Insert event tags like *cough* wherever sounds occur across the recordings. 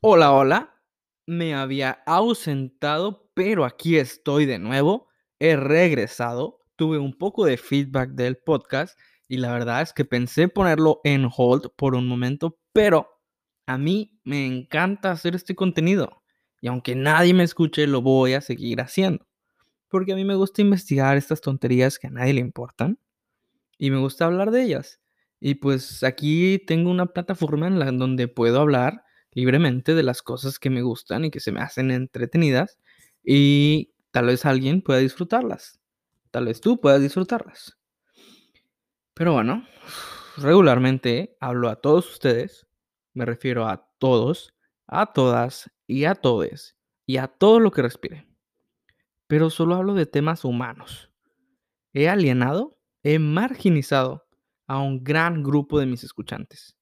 Hola, hola. Me había ausentado, pero aquí estoy de nuevo. He regresado. Tuve un poco de feedback del podcast y la verdad es que pensé ponerlo en hold por un momento, pero a mí me encanta hacer este contenido y aunque nadie me escuche, lo voy a seguir haciendo. Porque a mí me gusta investigar estas tonterías que a nadie le importan y me gusta hablar de ellas. Y pues aquí tengo una plataforma en la donde puedo hablar libremente de las cosas que me gustan y que se me hacen entretenidas y tal vez alguien pueda disfrutarlas. Tal vez tú puedas disfrutarlas. Pero bueno, regularmente hablo a todos ustedes, me refiero a todos, a todas y a todes y a todo lo que respire. Pero solo hablo de temas humanos. He alienado, he marginizado a un gran grupo de mis escuchantes.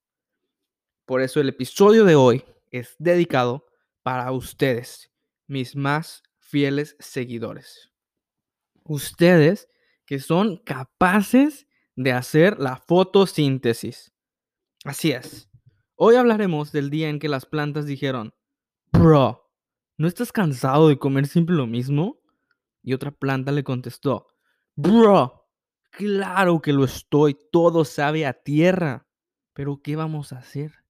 Por eso el episodio de hoy es dedicado para ustedes, mis más fieles seguidores. Ustedes que son capaces de hacer la fotosíntesis. Así es. Hoy hablaremos del día en que las plantas dijeron, Bro, ¿no estás cansado de comer siempre lo mismo? Y otra planta le contestó, Bro, claro que lo estoy, todo sabe a tierra. Pero ¿qué vamos a hacer?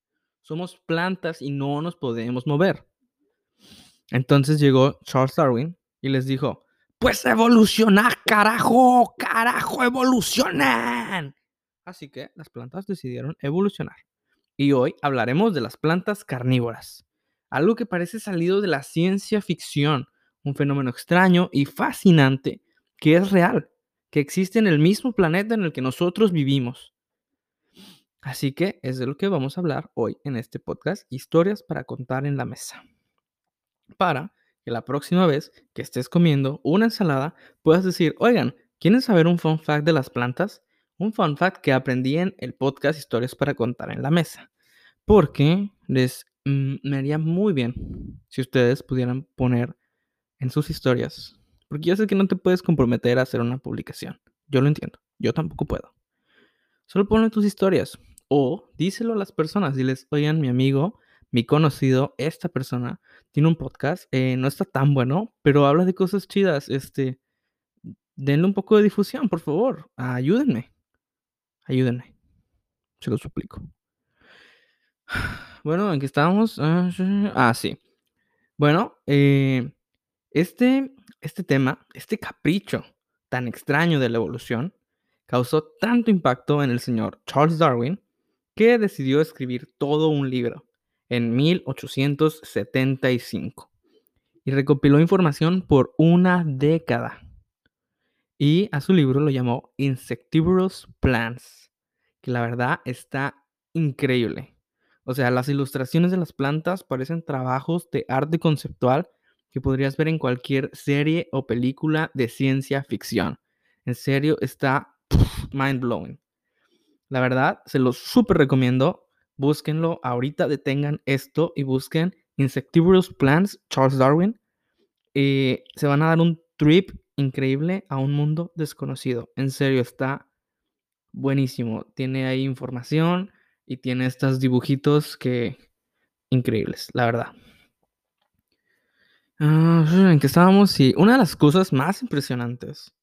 Somos plantas y no nos podemos mover. Entonces llegó Charles Darwin y les dijo, pues evolucionar, carajo, carajo, evolucionan. Así que las plantas decidieron evolucionar. Y hoy hablaremos de las plantas carnívoras, algo que parece salido de la ciencia ficción, un fenómeno extraño y fascinante que es real, que existe en el mismo planeta en el que nosotros vivimos. Así que es de lo que vamos a hablar hoy en este podcast, historias para contar en la mesa. Para que la próxima vez que estés comiendo una ensalada puedas decir, oigan, ¿quieren saber un fun fact de las plantas? Un fun fact que aprendí en el podcast Historias para contar en la mesa. Porque les mm, me haría muy bien si ustedes pudieran poner en sus historias. Porque yo sé que no te puedes comprometer a hacer una publicación. Yo lo entiendo. Yo tampoco puedo. Solo ponle tus historias. O díselo a las personas, diles, oigan, mi amigo, mi conocido, esta persona, tiene un podcast, eh, no está tan bueno, pero habla de cosas chidas, este, denle un poco de difusión, por favor, ayúdenme, ayúdenme, se lo suplico. *sighs* Bueno, ¿en qué estábamos? Ah, sí. Bueno, eh, este, este tema, este capricho tan extraño de la evolución, causó tanto impacto en el señor Charles Darwin que decidió escribir todo un libro en 1875 y recopiló información por una década. Y a su libro lo llamó Insectivorous Plants, que la verdad está increíble. O sea, las ilustraciones de las plantas parecen trabajos de arte conceptual que podrías ver en cualquier serie o película de ciencia ficción. En serio, está mind blowing. La verdad, se los súper recomiendo. Búsquenlo ahorita, detengan esto y busquen Insectivorous Plants, Charles Darwin. Y se van a dar un trip increíble a un mundo desconocido. En serio, está buenísimo. Tiene ahí información y tiene estos dibujitos que increíbles, la verdad. Ah, en que estábamos, y una de las cosas más impresionantes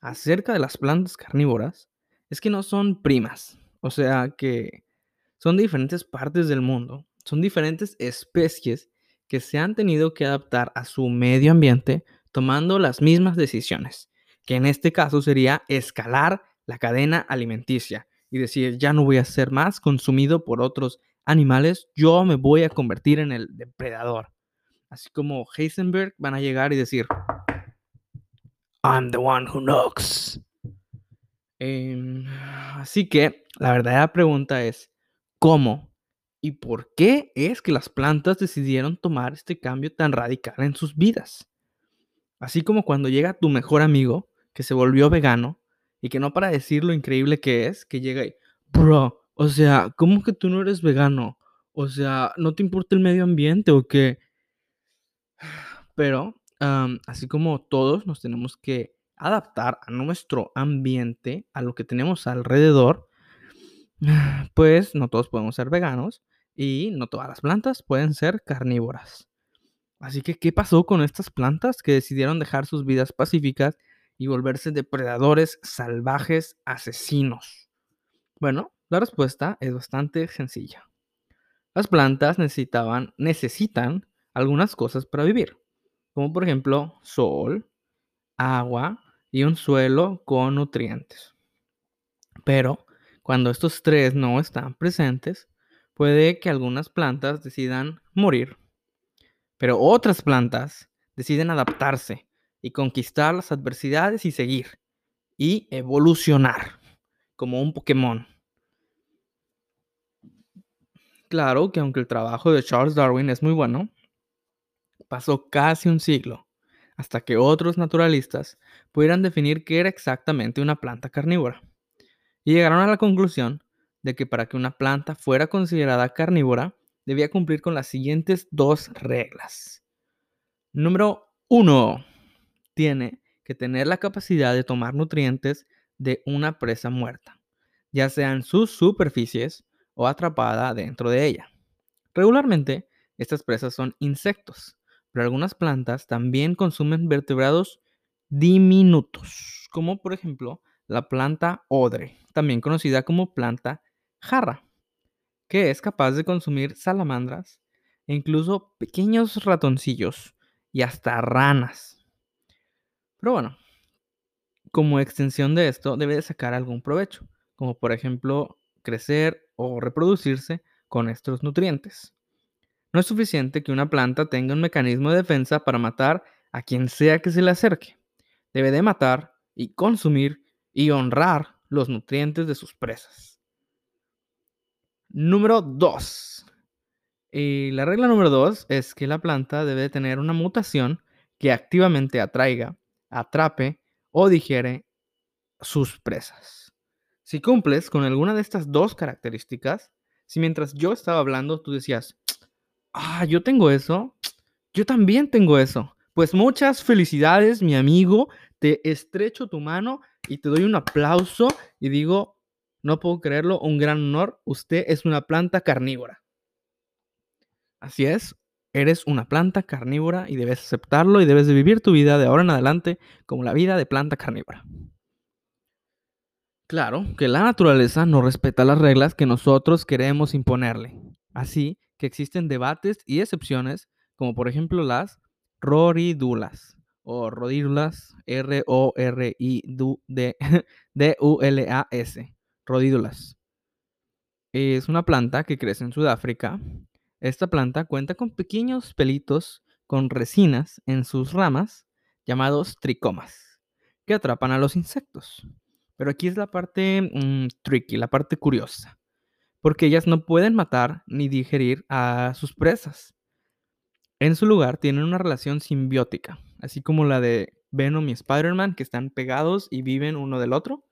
acerca de las plantas carnívoras es que no son primas, o sea que son diferentes partes del mundo, son diferentes especies que se han tenido que adaptar a su medio ambiente tomando las mismas decisiones, que en este caso sería escalar la cadena alimenticia y decir, ya no voy a ser más consumido por otros animales, yo me voy a convertir en el depredador. Así como Heisenberg van a llegar y decir, I'm the one who knocks. Em, así que la verdadera pregunta es, ¿cómo y por qué es que las plantas decidieron tomar este cambio tan radical en sus vidas? Así como cuando llega tu mejor amigo que se volvió vegano y que no para decir lo increíble que es, que llega y, bro, o sea, ¿cómo que tú no eres vegano? O sea, ¿no te importa el medio ambiente o qué? *sighs* Pero, así como todos nos tenemos que adaptar a nuestro ambiente, a lo que tenemos alrededor, pues no todos podemos ser veganos. Y no todas las plantas pueden ser carnívoras. Así que, ¿qué pasó con estas plantas que decidieron dejar sus vidas pacíficas y volverse depredadores salvajes asesinos? Bueno, la respuesta es bastante sencilla. Las plantas necesitaban, necesitan algunas cosas para vivir, como por ejemplo sol, agua y un suelo con nutrientes. Pero cuando estos tres no están presentes, puede que algunas plantas decidan morir, pero otras plantas deciden adaptarse y conquistar las adversidades y seguir y evolucionar como un Pokémon. Claro que aunque el trabajo de Charles Darwin es muy bueno, pasó casi un siglo hasta que otros naturalistas pudieran definir qué era exactamente una planta carnívora. Y llegaron a la conclusión de que para que una planta fuera considerada carnívora, debía cumplir con las siguientes dos reglas. Número uno, tiene que tener la capacidad de tomar nutrientes de una presa muerta, ya sea en sus superficies o atrapada dentro de ella. Regularmente, estas presas son insectos, pero algunas plantas también consumen vertebrados diminutos, como por ejemplo la planta odre, también conocida como planta jarra, que es capaz de consumir salamandras e incluso pequeños ratoncillos y hasta ranas. Pero bueno, como extensión de esto debe de sacar algún provecho, como por ejemplo crecer o reproducirse con estos nutrientes. No es suficiente que una planta tenga un mecanismo de defensa para matar a quien sea que se le acerque. Debe de matar y consumir y honrar los nutrientes de sus presas. Número 2. Y la regla número 2 es que la planta debe tener una mutación que activamente atraiga, atrape o digiere sus presas. Si cumples con alguna de estas dos características, si mientras yo estaba hablando tú decías, ah, yo tengo eso, yo también tengo eso. Pues muchas felicidades, mi amigo. Te estrecho tu mano y te doy un aplauso y digo, no puedo creerlo, un gran honor. Usted es una planta carnívora. Así es, eres una planta carnívora y debes aceptarlo y debes de vivir tu vida de ahora en adelante como la vida de planta carnívora. Claro que la naturaleza no respeta las reglas que nosotros queremos imponerle. Así que existen debates y excepciones, como por ejemplo las roridulas o rodídulas, R-O-R-I-D-U-L-A-S, *laughs* rodídulas. Es una planta que crece en Sudáfrica. Esta planta cuenta con pequeños pelitos con resinas en sus ramas llamados tricomas, que atrapan a los insectos. Pero aquí es la parte mm, tricky, la parte curiosa porque ellas no pueden matar ni digerir a sus presas. En su lugar tienen una relación simbiótica, así como la de Venom y Spider-Man, que están pegados y viven uno del otro,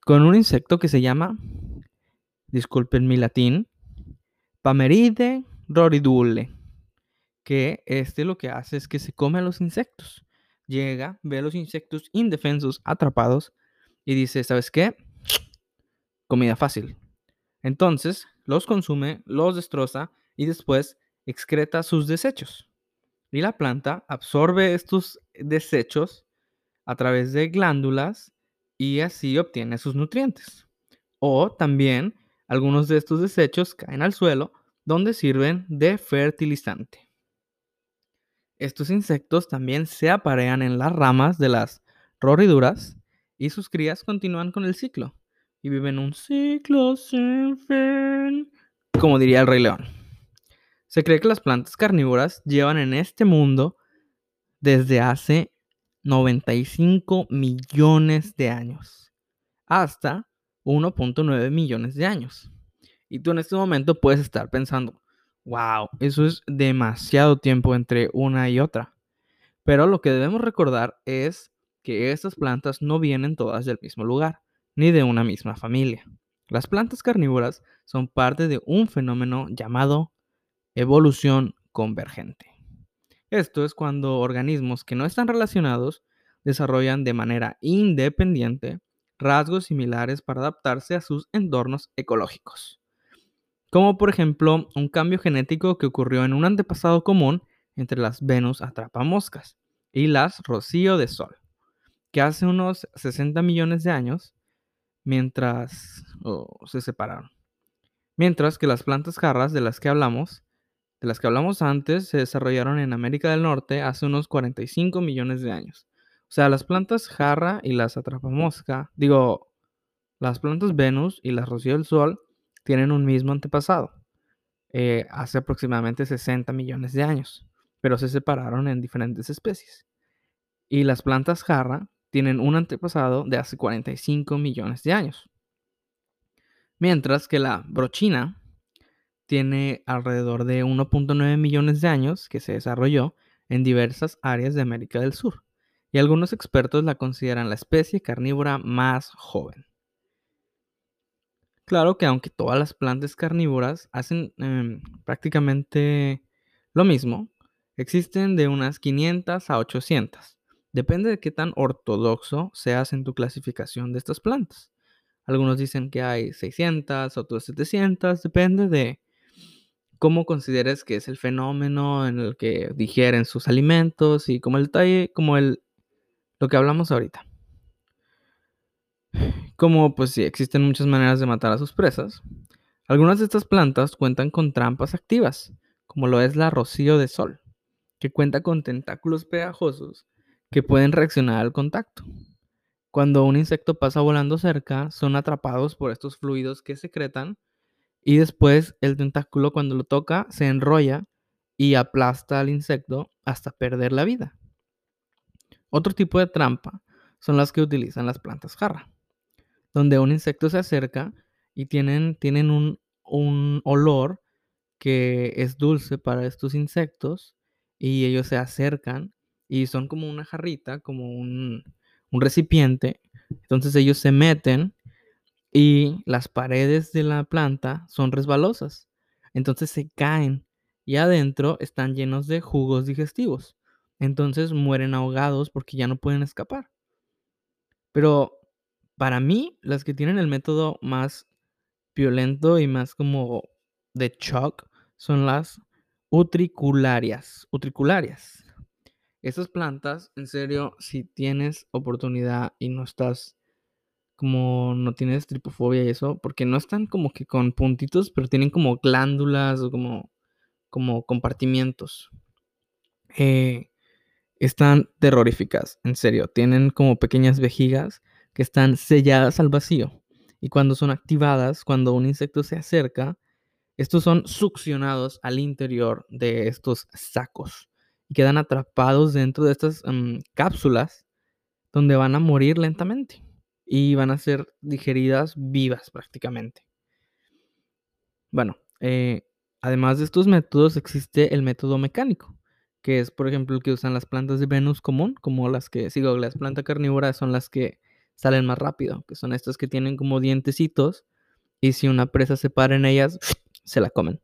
con un insecto que se llama, disculpen mi latín, Pameride roridule, que este lo que hace es que se come a los insectos. Llega, ve a los insectos indefensos, atrapados, y dice, ¿sabes qué? Comida fácil, entonces los consume, los destroza y después excreta sus desechos. Y la planta absorbe estos desechos a través de glándulas y así obtiene sus nutrientes. O también algunos de estos desechos caen al suelo donde sirven de fertilizante. Estos insectos también se aparean en las ramas de las roriduras y sus crías continúan con el ciclo y viven un ciclo sin fin, como diría el Rey León. Se cree que las plantas carnívoras llevan en este mundo desde hace 95 millones de años hasta 1.9 millones de años. Y tú en este momento puedes estar pensando, wow, eso es demasiado tiempo entre una y otra. Pero lo que debemos recordar es que estas plantas no vienen todas del mismo lugar ni de una misma familia. Las plantas carnívoras son parte de un fenómeno llamado evolución convergente. Esto es cuando organismos que no están relacionados desarrollan de manera independiente rasgos similares para adaptarse a sus entornos ecológicos. como por ejemplo un cambio genético que ocurrió en un antepasado común entre las Venus atrapamoscas y las Rocío de Sol, que hace unos 60 millones de años, mientras se separaron. Mientras que las plantas jarras de las que hablamos, de las que hablamos antes, se desarrollaron en América del Norte hace unos 45 millones de años. O sea, las plantas jarra y las atrapamosca, digo, las plantas Venus y las Rocío del Sol tienen un mismo antepasado, eh, hace aproximadamente 60 millones de años, pero se separaron en diferentes especies. Y las plantas jarra tienen un antepasado de hace 45 millones de años. Mientras que la brochina tiene alrededor de 1.9 millones de años que se desarrolló en diversas áreas de América del Sur, y algunos expertos la consideran la especie carnívora más joven. Claro que aunque todas las plantas carnívoras hacen em, prácticamente lo mismo, existen de unas 500 a 800. Depende de qué tan ortodoxo seas en tu clasificación de estas plantas. Algunos dicen que hay 600, otros 700, depende de cómo consideres que es el fenómeno en el que digieren sus alimentos y como el detalle, como el lo que hablamos ahorita. Como pues sí, existen muchas maneras de matar a sus presas. Algunas de estas plantas cuentan con trampas activas, como lo es la rocío de sol, que cuenta con tentáculos pegajosos que pueden reaccionar al contacto. Cuando un insecto pasa volando cerca, son atrapados por estos fluidos que secretan y después el tentáculo cuando lo toca se enrolla y aplasta al insecto hasta perder la vida. Otro tipo de trampa son las que utilizan las plantas jarra donde un insecto se acerca y tienen, tienen un, olor que es dulce para estos insectos y ellos se acercan y son como una jarrita, como un, un recipiente. Entonces ellos se meten y las paredes de la planta son resbalosas. Entonces se caen y adentro están llenos de jugos digestivos. Entonces mueren ahogados porque ya no pueden escapar. Pero para mí, las que tienen el método más violento y más como de shock son las utricularias. Utricularias. Esas plantas, en serio, si tienes oportunidad y no estás como no tienes tripofobia y eso, porque no están como que con puntitos, pero tienen como glándulas o como, como compartimientos. Eh, están terroríficas, en serio. Tienen como pequeñas vejigas que están selladas al vacío. Y cuando son activadas, cuando un insecto se acerca, estos son succionados al interior de estos sacos y quedan atrapados dentro de estas mm, cápsulas donde van a morir lentamente y van a ser digeridas vivas prácticamente. Bueno, eh, además de estos métodos existe el método mecánico, que es por ejemplo el que usan las plantas de Venus común, como las que, sigo, las plantas carnívoras son las que salen más rápido, que son estas que tienen como dientecitos y si una presa se para en ellas, se la comen.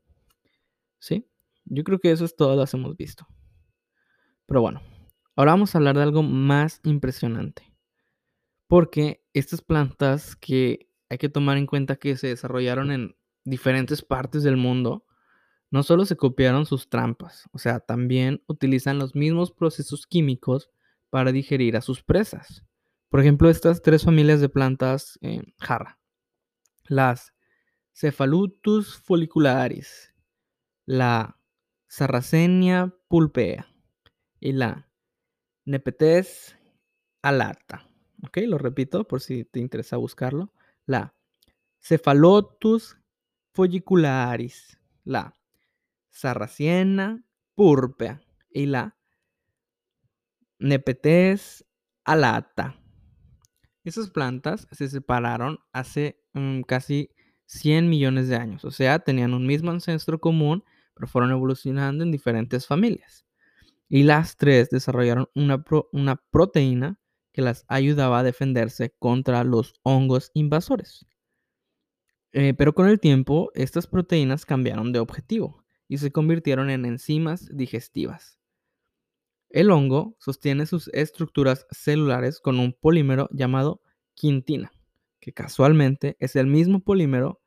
¿Sí? Yo creo que eso es todo, las hemos visto. Pero bueno, ahora vamos a hablar de algo más impresionante. Porque estas plantas que hay que tomar en cuenta que se desarrollaron en diferentes partes del mundo, no solo se copiaron sus trampas, o sea, también utilizan los mismos procesos químicos para digerir a sus presas. Por ejemplo, estas tres familias de plantas eh, jarra. Las Cephalotus follicularis, la Sarracenia pulpea y la Nepetes alata. Ok, lo repito por si te interesa buscarlo. La Cephalotus follicularis, la Sarracenia purpea y la Nepetes alata. Esas plantas se separaron hace mm, casi 100 millones de años, o sea, tenían un mismo ancestro común, pero fueron evolucionando en diferentes familias. Y las tres desarrollaron una, una proteína que las ayudaba a defenderse contra los hongos invasores. Eh, pero con el tiempo, estas proteínas cambiaron de objetivo y se convirtieron en enzimas digestivas. El hongo sostiene sus estructuras celulares con un polímero llamado quintina, que casualmente es el mismo polímero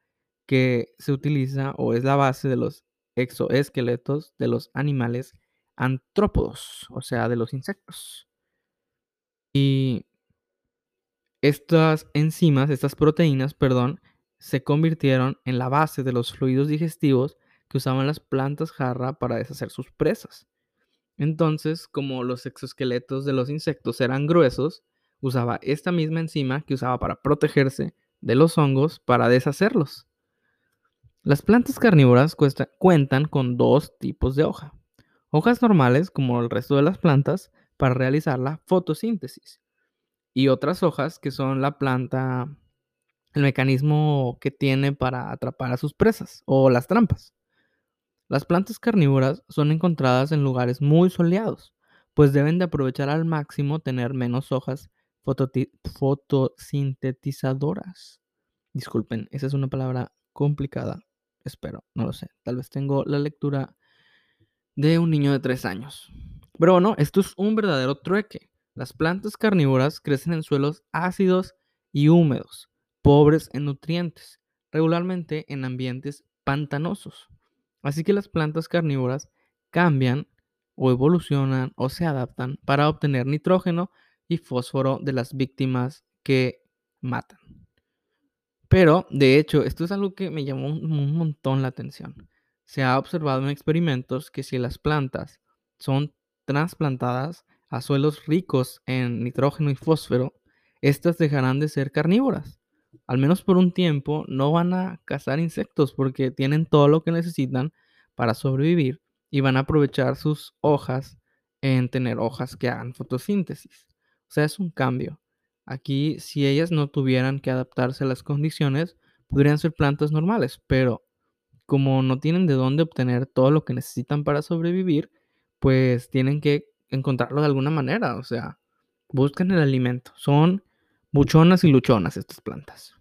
que se utiliza o es la base de los exoesqueletos de los animales antrópodos, o sea, de los insectos. Y estas enzimas, estas proteínas, perdón, se convirtieron en la base de los fluidos digestivos que usaban las plantas jarra para deshacer sus presas. Entonces, como los exoesqueletos de los insectos eran gruesos, usaba esta misma enzima que usaba para protegerse de los hongos para deshacerlos. Las plantas carnívoras cuentan con dos tipos de hoja. Hojas normales, como el resto de las plantas, para realizar la fotosíntesis. Y otras hojas que son la planta, el mecanismo que tiene para atrapar a sus presas o las trampas. Las plantas carnívoras son encontradas en lugares muy soleados, pues deben de aprovechar al máximo tener menos hojas fotosintetizadoras. Disculpen, esa es una palabra complicada. Espero, no lo sé. Tal vez tengo la lectura de un niño de tres años. Pero bueno, esto es un verdadero trueque. Las plantas carnívoras crecen en suelos ácidos y húmedos, pobres en nutrientes, regularmente en ambientes pantanosos. Así que las plantas carnívoras cambian o evolucionan o se adaptan para obtener nitrógeno y fósforo de las víctimas que matan. Pero, de hecho, esto es algo que me llamó un montón la atención. Se ha observado en experimentos que si las plantas son trasplantadas a suelos ricos en nitrógeno y fósforo, estas dejarán de ser carnívoras. Al menos por un tiempo no van a cazar insectos porque tienen todo lo que necesitan para sobrevivir y van a aprovechar sus hojas en tener hojas que hagan fotosíntesis. O sea, es un cambio. Aquí, si ellas no tuvieran que adaptarse a las condiciones, podrían ser plantas normales, pero como no tienen de dónde obtener todo lo que necesitan para sobrevivir, pues tienen que encontrarlo de alguna manera. O sea, buscan el alimento. Son buchonas y luchonas estas plantas.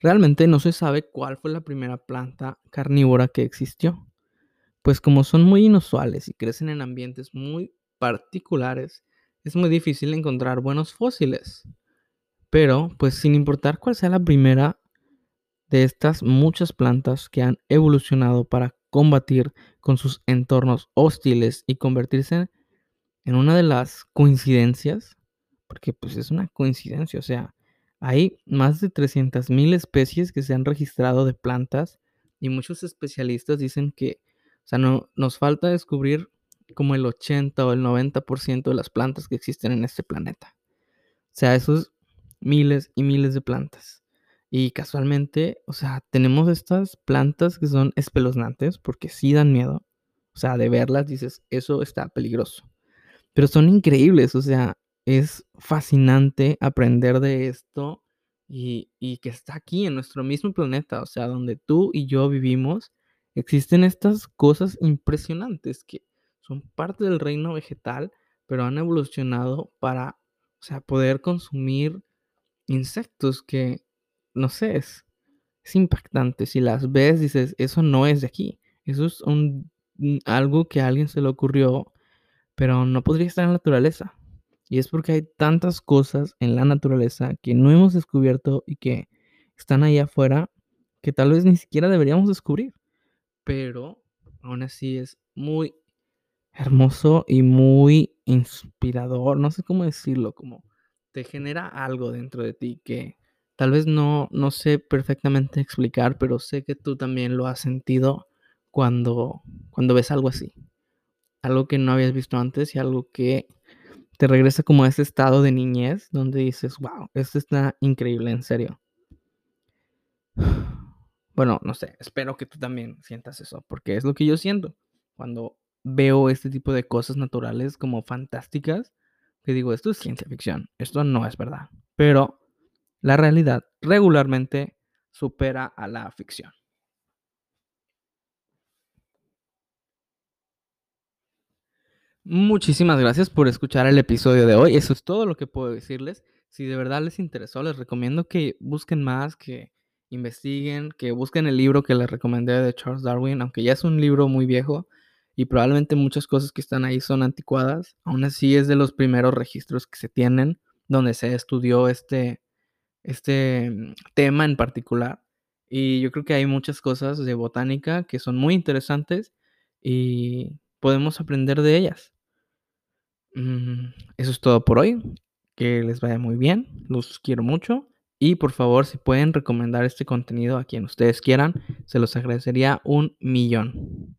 Realmente no se sabe cuál fue la primera planta carnívora que existió. Pues como son muy inusuales y crecen en ambientes muy particulares, es muy difícil encontrar buenos fósiles. Pero, pues sin importar cuál sea la primera de estas muchas plantas que han evolucionado para combatir con sus entornos hostiles y convertirse en una de las coincidencias, porque pues es una coincidencia, o sea, hay más de 300.000 especies que se han registrado de plantas y muchos especialistas dicen que, o sea, no, nos falta descubrir como el 80 o el 90% de las plantas que existen en este planeta. O sea, esos miles y miles de plantas. Y casualmente, o sea, tenemos estas plantas que son espeluznantes porque sí dan miedo. O sea, de verlas dices, eso está peligroso. Pero son increíbles, o sea, es fascinante aprender de esto y, y que está aquí en nuestro mismo planeta, o sea, donde tú y yo vivimos, existen estas cosas impresionantes que son parte del reino vegetal, pero han evolucionado para, o sea, poder consumir insectos que, no sé, es, impactante. Si las ves, dices, eso no es de aquí. Eso es un, algo que a alguien se le ocurrió, pero no podría estar en la naturaleza. Y es porque hay tantas cosas en la naturaleza que no hemos descubierto y que están ahí afuera que tal vez ni siquiera deberíamos descubrir. Pero aún así es muy hermoso y muy inspirador, no sé cómo decirlo, como te genera algo dentro de ti que tal vez no, no sé perfectamente explicar, pero sé que tú también lo has sentido cuando, cuando ves algo así. Algo que no habías visto antes y algo que te regresa como a ese estado de niñez donde dices, wow, esto está increíble, en serio. *sighs* Bueno, no sé, espero que tú también sientas eso, porque es lo que yo siento cuando veo este tipo de cosas naturales como fantásticas, que digo, esto es ciencia ficción, esto no es verdad. Pero la realidad regularmente supera a la ficción. Muchísimas gracias por escuchar el episodio de hoy. Eso es todo lo que puedo decirles. Si de verdad les interesó, les recomiendo que busquen más, que investiguen, que busquen el libro que les recomendé de Charles Darwin, aunque ya es un libro muy viejo y probablemente muchas cosas que están ahí son anticuadas. Aún así es de los primeros registros que se tienen donde se estudió este, este tema en particular. Y yo creo que hay muchas cosas de botánica que son muy interesantes y podemos aprender de ellas. Mm, eso es todo por hoy. Que les vaya muy bien. Los quiero mucho. Y por favor, si pueden recomendar este contenido a quien ustedes quieran, se los agradecería un millón.